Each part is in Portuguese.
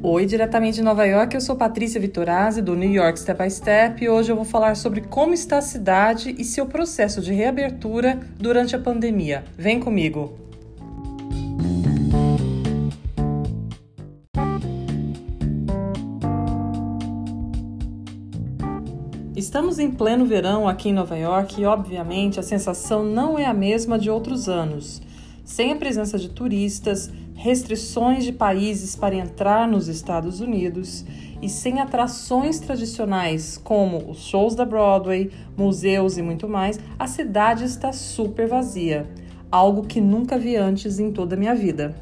Oi, diretamente de Nova York, eu sou Patrícia Vitorazzi do New York Step by Step e hoje eu vou falar sobre como está a cidade e seu processo de reabertura durante a pandemia. Vem comigo! Estamos em pleno verão aqui em Nova York e, obviamente, a sensação não é a mesma de outros anos. Sem a presença de turistas, restrições de países para entrar nos Estados Unidos e sem atrações tradicionais como os shows da Broadway, museus e muito mais, a cidade está super vazia, algo que nunca vi antes em toda a minha vida.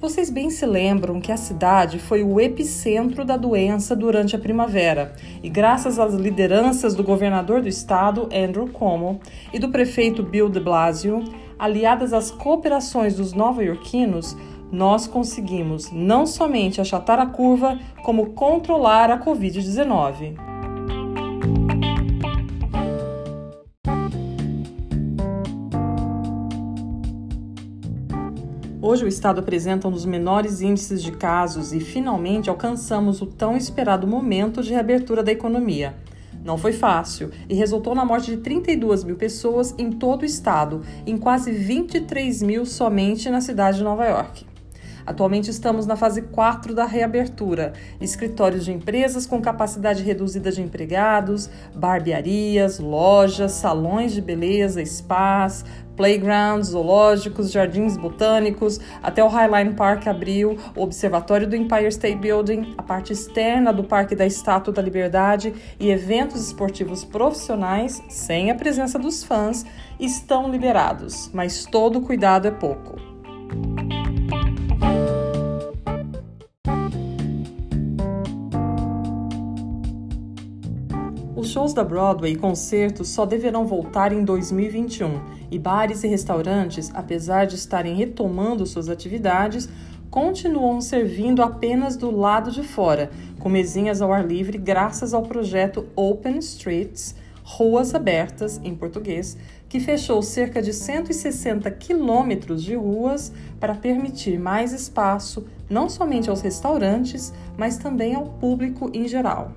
Vocês bem se lembram que a cidade foi o epicentro da doença durante a primavera, e graças às lideranças do governador do estado, Andrew Cuomo, e do prefeito Bill de Blasio, aliadas às cooperações dos nova-iorquinos, nós conseguimos não somente achatar a curva, como controlar a Covid-19. Hoje o estado apresenta um dos menores índices de casos e finalmente alcançamos o tão esperado momento de reabertura da economia. Não foi fácil e resultou na morte de 32 mil pessoas em todo o estado, em quase 23 mil somente na cidade de Nova York. Atualmente estamos na fase 4 da reabertura. Escritórios de empresas com capacidade reduzida de empregados, barbearias, lojas, salões de beleza, spas, playgrounds, zoológicos, jardins botânicos, até o Highline Park abriu, o observatório do Empire State Building, a parte externa do Parque da Estátua da Liberdade e eventos esportivos profissionais, sem a presença dos fãs, estão liberados, mas todo cuidado é pouco. Shows da Broadway e concertos só deverão voltar em 2021 e bares e restaurantes, apesar de estarem retomando suas atividades, continuam servindo apenas do lado de fora, com mesinhas ao ar livre, graças ao projeto Open Streets Ruas Abertas, em português, que fechou cerca de 160 quilômetros de ruas para permitir mais espaço não somente aos restaurantes, mas também ao público em geral.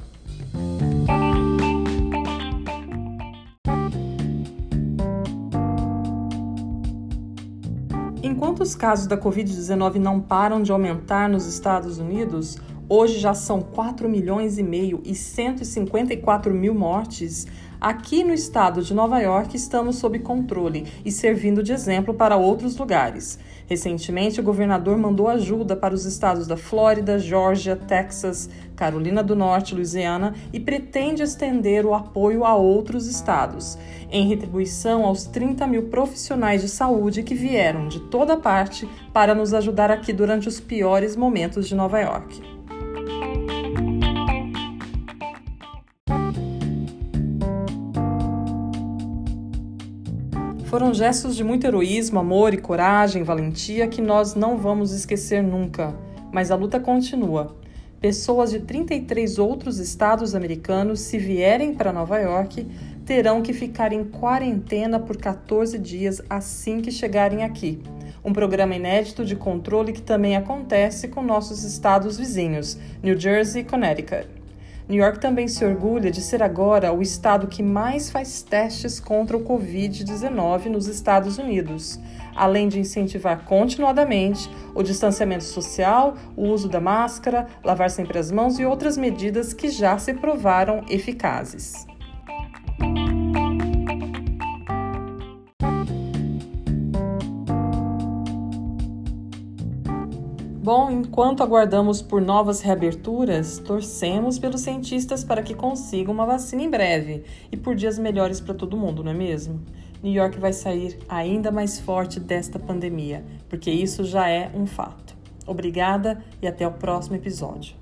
Enquanto os casos da Covid-19 não param de aumentar nos Estados Unidos, hoje já são 4 milhões e meio e 154 mil mortes. Aqui no estado de Nova York estamos sob controle e servindo de exemplo para outros lugares. Recentemente, o governador mandou ajuda para os estados da Flórida, Geórgia, Texas, Carolina do Norte, Louisiana e pretende estender o apoio a outros estados, em retribuição aos 30 mil profissionais de saúde que vieram de toda parte para nos ajudar aqui durante os piores momentos de Nova York. Foram gestos de muito heroísmo, amor e coragem, valentia que nós não vamos esquecer nunca. Mas a luta continua. Pessoas de 33 outros estados americanos, se vierem para Nova York, terão que ficar em quarentena por 14 dias assim que chegarem aqui. Um programa inédito de controle que também acontece com nossos estados vizinhos, New Jersey e Connecticut. New York também se orgulha de ser agora o estado que mais faz testes contra o Covid-19 nos Estados Unidos, além de incentivar continuadamente o distanciamento social, o uso da máscara, lavar sempre as mãos e outras medidas que já se provaram eficazes. Bom, enquanto aguardamos por novas reaberturas, torcemos pelos cientistas para que consigam uma vacina em breve e por dias melhores para todo mundo, não é mesmo? New York vai sair ainda mais forte desta pandemia, porque isso já é um fato. Obrigada e até o próximo episódio.